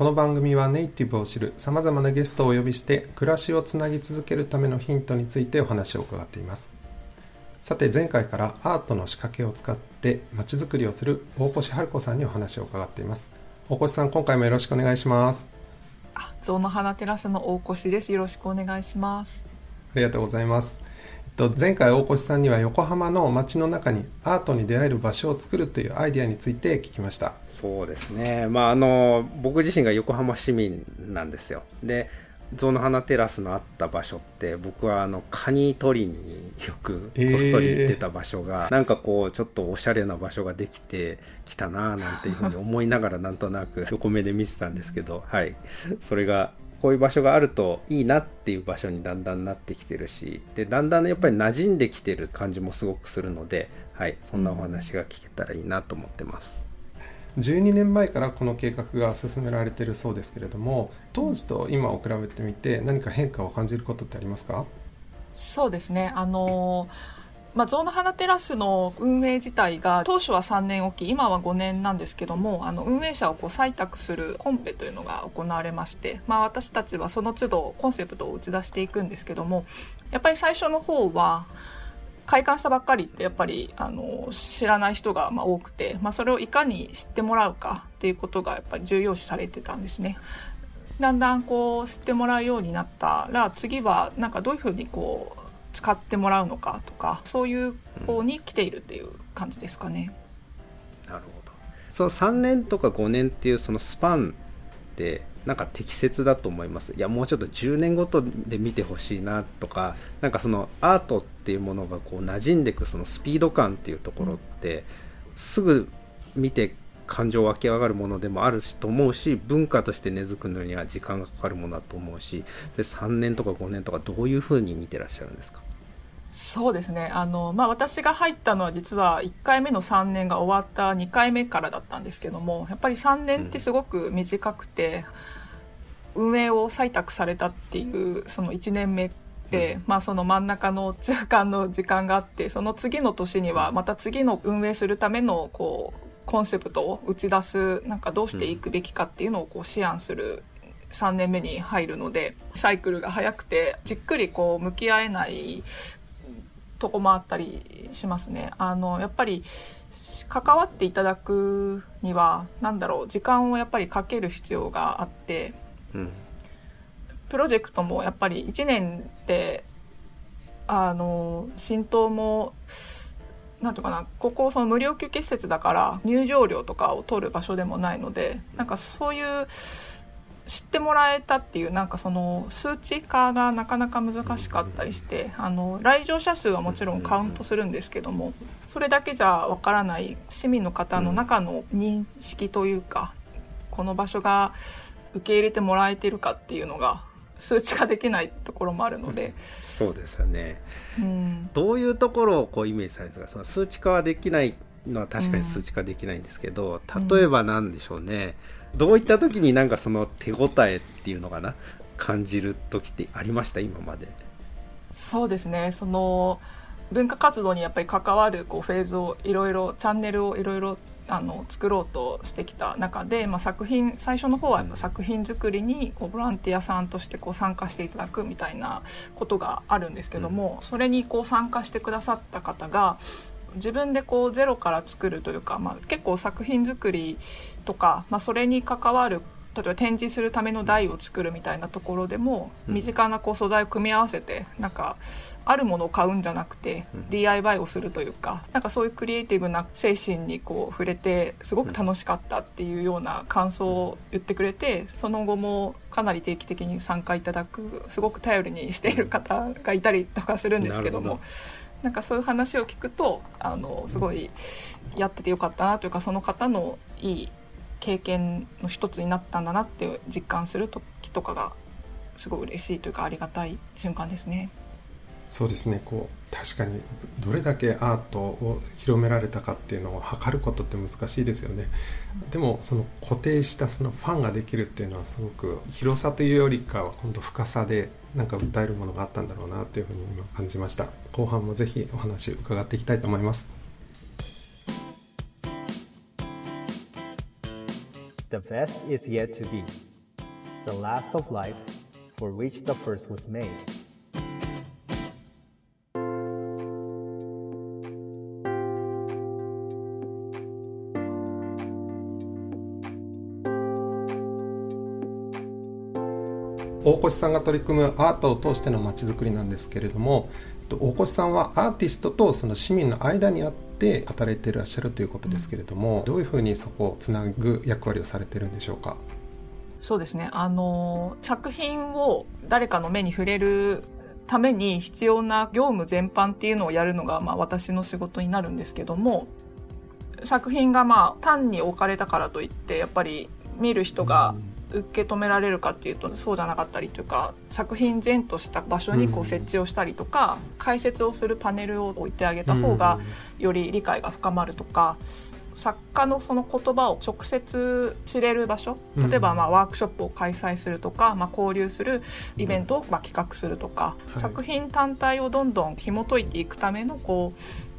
この番組はネイティブを知るさまざまなゲストをお呼びして暮らしをつなぎ続けるためのヒントについてお話を伺っていますさて前回からアートの仕掛けを使ってまちづくりをする大越春子さんにお話を伺っています大越さん今回もよろしくお願いします象の花テラスの大越です。よろしくお願いします。ありがとうございます。えっと、前回大越さんには横浜の街の中にアートに出会える場所を作るというアイデアについて聞きました。そうですね。まああの僕自身が横浜市民なんですよ。で象の花テラスのあった場所って僕はあのカニ取りによくこっそり行ってた場所が、なんかこうちょっとおしゃれな場所ができてきたななんていうふうに思いながらなんとなく横目で見てたんですけどはい。それがこういう場所があるといいなっていう場所にだんだんなってきてるしでだんだんやっぱり馴染んできてる感じもすごくするので、はい、そんなお話が聞けたらいいなと思ってます。12年前からこの計画が進められているそうですけれども、当時と今を比べてみて何か変化を感じることってありますか？そうですね。あのまあ、象の花テラスの運営自体が当初は3年おき今は5年なんですけどもあの運営者をこう採択するコンペというのが行われまして、まあ、私たちはその都度コンセプトを打ち出していくんですけどもやっぱり最初の方は開館したばっかりってやっぱりあの知らない人がまあ多くて、まあ、それをいかに知ってもらうかっていうことがやっぱり重要視されてたんですね。だんだんこう知ってもらうようになったら次はなんかどういうふうにこう使ってもらうのかとかそういう方に来ているっていう感じですかね。なるほどその3年とか5年っていうそのスパンってなんか適切だと思います？いやもうちょっと10年ごとで見てほしいなとかなんかそのアートっていうものがこう馴染んでいくそのスピード感っていうところって、すぐ見て感情湧き上がるものでもあるしと思うし文化として根付くのには時間がかかるものだと思うしで3年とか5年とかどういうふうに見てらっしゃるんですか？そうですね。あの、まあ、私が入ったのは実は1回目の3年が終わった2回目からだったんですけどもやっぱり3年ってすごく短くて、運営を採択されたっていうその1年目って、まあ、その真ん中の中間の時間があってその次の年にはまた次の運営するためのこうコンセプトを打ち出すなんかどうしていくべきかっていうのをこう思案する3年目に入るのでサイクルが早くてじっくりこう向き合えないとこもあったりしますね。あのやっぱり関わっていただくには何だろう時間をやっぱりかける必要があってうんプロジェクトもやっぱり1年であの浸透もなんていうかなここその無料休憩施設だから入場料とかを取る場所でもないのでなんかそういう知ってもらえたっていうなんかその数値化がなかなか難しかったりしてあの来場者数はもちろんカウントするんですけどもそれだけじゃわからない市民の方の中の認識というかこの場所が受け入れてもらえてるかっていうのが数値化できないところもあるので、そうですよね。うん、どういうところをこうイメージされてるかその数値化はできないのは確かに数値化できないんですけど、例えばなんでしょうね、どういった時になんかその手応えっていうのかな感じる時ってありました？今まで。そうですね。その文化活動にやっぱり関わるこうフェーズをいろいろチャンネルをいろいろあの作ろうとしてきた中で、まあ、作品最初の方は作品作りにこうボランティアさんとしてこう参加していただくみたいなことがあるんですけども、それにこう参加してくださった方が自分でこうゼロから作るというか、まあ、結構作品作りとか、まあ、それに関わる例えば展示するための台を作るみたいなところでも、うん身近なこう素材を組み合わせてなんかあるものを買うんじゃなくて、うん DIY をするというかなんかそういうクリエイティブな精神にこう触れてすごく楽しかったっていうような感想を言ってくれてその後もかなり定期的に参加いただくすごく頼りにしている方がいたりとかするんですけども。なんかそういう話を聞くとあのすごいやっててよかったなというかその方のいい経験の一つになったんだなって実感する時とかがすごい嬉しいというかありがたい瞬間ですね。そうですね。こう確かにどれだけアートを広められたかっていうのを測ることって難しいですよね。でもその固定したそのファンができるっていうのはすごく広さというよりかは今度深さでなんか訴えるものがあったんだろうなというふうに今感じました。後半もぜひお話伺っていきたいと思います。The best is yet to be, the last of life for which the first was made. 大越さんが取り組むアートを通してのまちづくりなんですけれども大越さんはアーティストとその市民の間にあって働いていらっしゃるということですけれども、どういうふうにそこをつなぐ役割をされてるんでしょうか？そうですね。あの作品を誰かの目に触れるために必要な業務全般っていうのをやるのが、まあ、私の仕事になるんですけども作品がまあ単に置かれたからといってやっぱり見る人が受け止められるかっていうとそうじゃなかったりというか作品前とした場所にこう設置をしたりとか、解説をするパネルを置いてあげた方がより理解が深まるとか。作家のその言葉を直接知れる場所例えばまあワークショップを開催するとか、まあ、交流するイベントをまあ企画するとか、作品単体をどんどん紐解いていくためのこう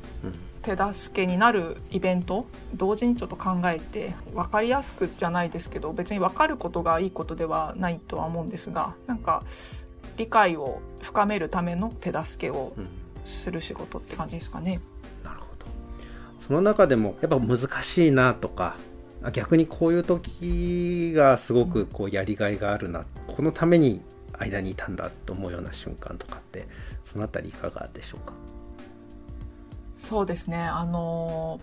手助けになるイベント同時にちょっと考えて分かりやすくじゃないですけど別に分かることがいいことではないとは思うんですがなんか理解を深めるための手助けをする仕事って感じですかね。うん、なるほど。その中でもやっぱ難しいなとか逆にこういう時がすごくこうやりがいがあるな、このために間にいたんだと思うような瞬間とかってそのあたりいかがでしょうか？そうですね。あの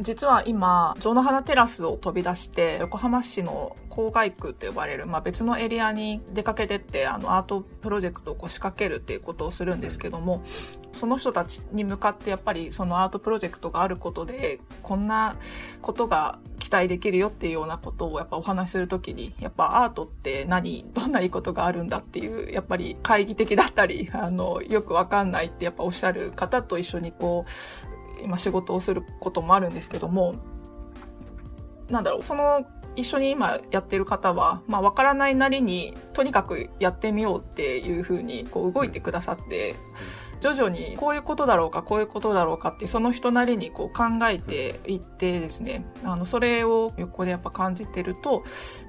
実は今城之花テラスを飛び出して横浜市の郊外区と呼ばれる、まあ、別のエリアに出かけてってあのアートプロジェクトをこう仕掛けるっていうことをするんですけどもその人たちに向かってやっぱりそのアートプロジェクトがあることでこんなことが期待できるよっていうようなことをやっぱお話しするときにやっぱアートって何どんないいことがあるんだっていうやっぱり懐疑的だったりあのよくわかんないってやっぱおっしゃる方と一緒にこう今仕事をすることもあるんですけどもなんだろうその一緒に今やってる方は、まあ、分からないなりにとにかくやってみようっていうふうにこう動いてくださって。徐々にこういうことだろうかこういうことだろうかってその人なりにこう考えていってですね。あのそれを横でやっぱ感じてると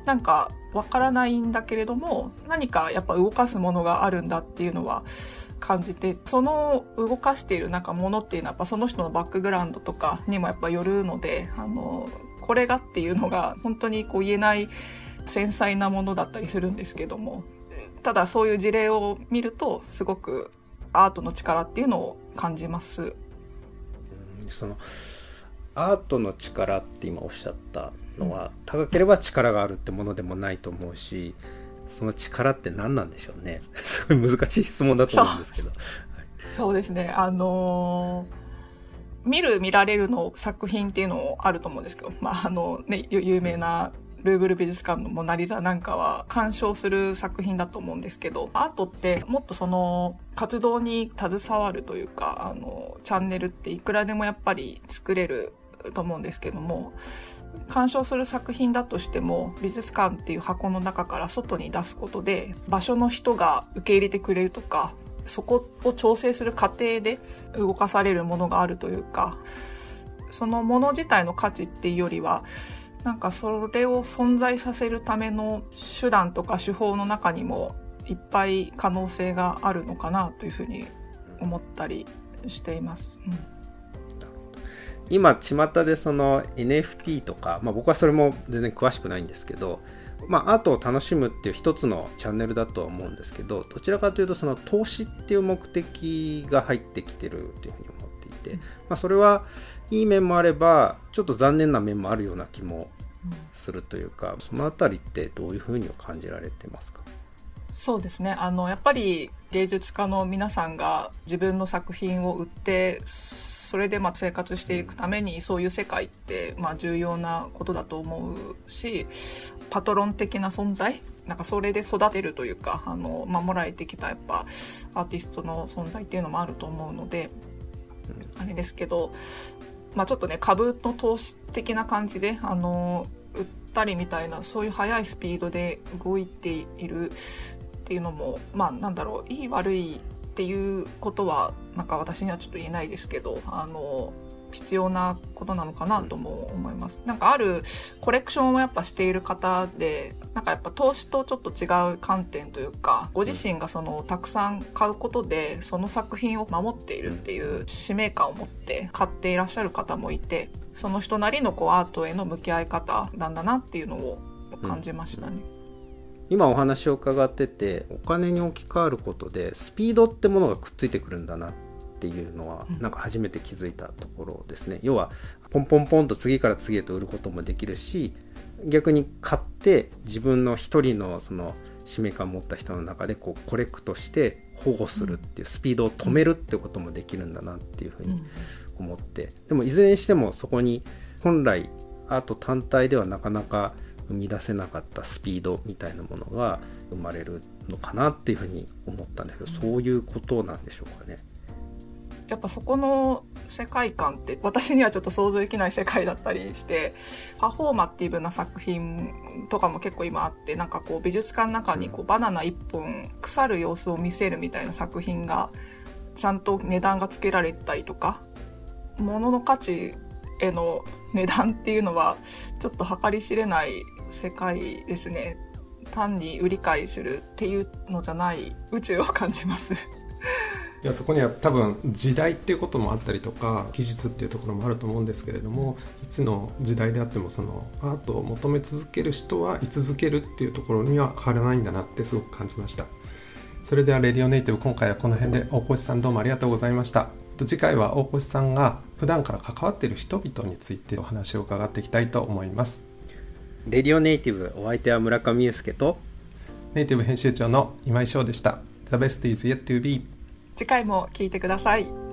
なんかわからないんだけれども何かやっぱ動かすものがあるんだっていうのは感じてその動かしているなんかものっていうのはやっぱその人のバックグラウンドとかにもやっぱよるのであのこれがっていうのが本当にこう言えない繊細なものだったりするんですけども。ただそういう事例を見るとすごくアートの力っていうのを感じます。そのアートの力って今おっしゃったのは、高ければ力があるってものでもないと思うしその力って何なんでしょうね すごい難しい質問だと思うんですけど。そうですねあのー、見る見られるの作品っていうのあると思うんですけど、まああのね、有名なルーブル美術館のモナリザなんかは鑑賞する作品だと思うんですけど、アートってもっとその活動に携わるというか、あの、チャンネルっていくらでもやっぱり作れると思うんですけども、鑑賞する作品だとしても美術館っていう箱の中から外に出すことで場所の人が受け入れてくれるとかそこを調整する過程で動かされるものがあるというかそのもの自体の価値っていうよりはなんかそれを存在させるための手段とか手法の中にもいっぱい可能性があるのかなというふうに思ったりしています。うん、今巷でその NFT とか、まあ、僕はそれも全然詳しくないんですけど、まあ、アートを楽しむっていう一つのチャンネルだとは思うんですけどどちらかというとその投資っていう目的が入ってきてるというふうに思っていて、まあ、それはいい面もあればちょっと残念な面もあるような気もするというか、その辺りってどういうふうに感じられてますか？そうですね。あのやっぱり芸術家の皆さんが自分の作品を売ってそれでまあ生活していくためにそういう世界ってまあ重要なことだと思うしパトロン的な存在なんかそれで育てるというかあの守られてきたやっぱアーティストの存在っていうのもあると思うので、あれですけど、まあ、ちょっとね株の投資的な感じであの売ったりみたいなそういう速いスピードで動いているっていうのもまあなんだろういい悪いっていうことはなんか私にはちょっと言えないですけどあの必要なことなのかなとも思います。なんかあるコレクションをやっぱしている方で、なんかやっぱ投資とちょっと違う観点というか、ご自身がそのたくさん買うことで、その作品を守っているっていう使命感を持って買っていらっしゃる方もいて、その人なりのこうアートへの向き合い方なんだなっていうのを感じましたね。今お話を伺っててお金に置き換わることでスピードってものがくっついてくるんだなっっていうのはなんか初めて気づいたところですね、うん、要はポンポンポンと次から次へと売ることもできるし逆に買って自分の一人のその使命感を持った人の中でこうコレクトして保護するっていうスピードを止めるってこともできるんだなっていうふうに思って。でもいずれにしてもそこに本来アート単体ではなかなか生み出せなかったスピードみたいなものが生まれるのかなっていうふうに思ったんですけどそういうことなんでしょうかね。やっぱそこの世界観って私にはちょっと想像できない世界だったりしてパフォーマティブな作品とかも結構今あってなんかこう美術館の中にこうバナナ1本腐る様子を見せるみたいな作品がちゃんと値段がつけられたりとか物の価値への値段っていうのはちょっと計り知れない世界ですね。単に売り買いするっていうのじゃない宇宙を感じますいやそこには多分時代っていうこともあったりとか技術っていうところもあると思うんですけれどもいつの時代であってもそのアートを求め続ける人は居続けるっていうところには変わらないんだなってすごく感じました。それではレディオネイティブ今回はこの辺で大越さんどうもありがとうございました。次回は大越さんが普段から関わっている人々についてお話を伺っていきたいと思います。レディオネイティブお相手は村上祐介とネイティブ編集長の今井翔でした。The best is yet to be 次回も聞いてください。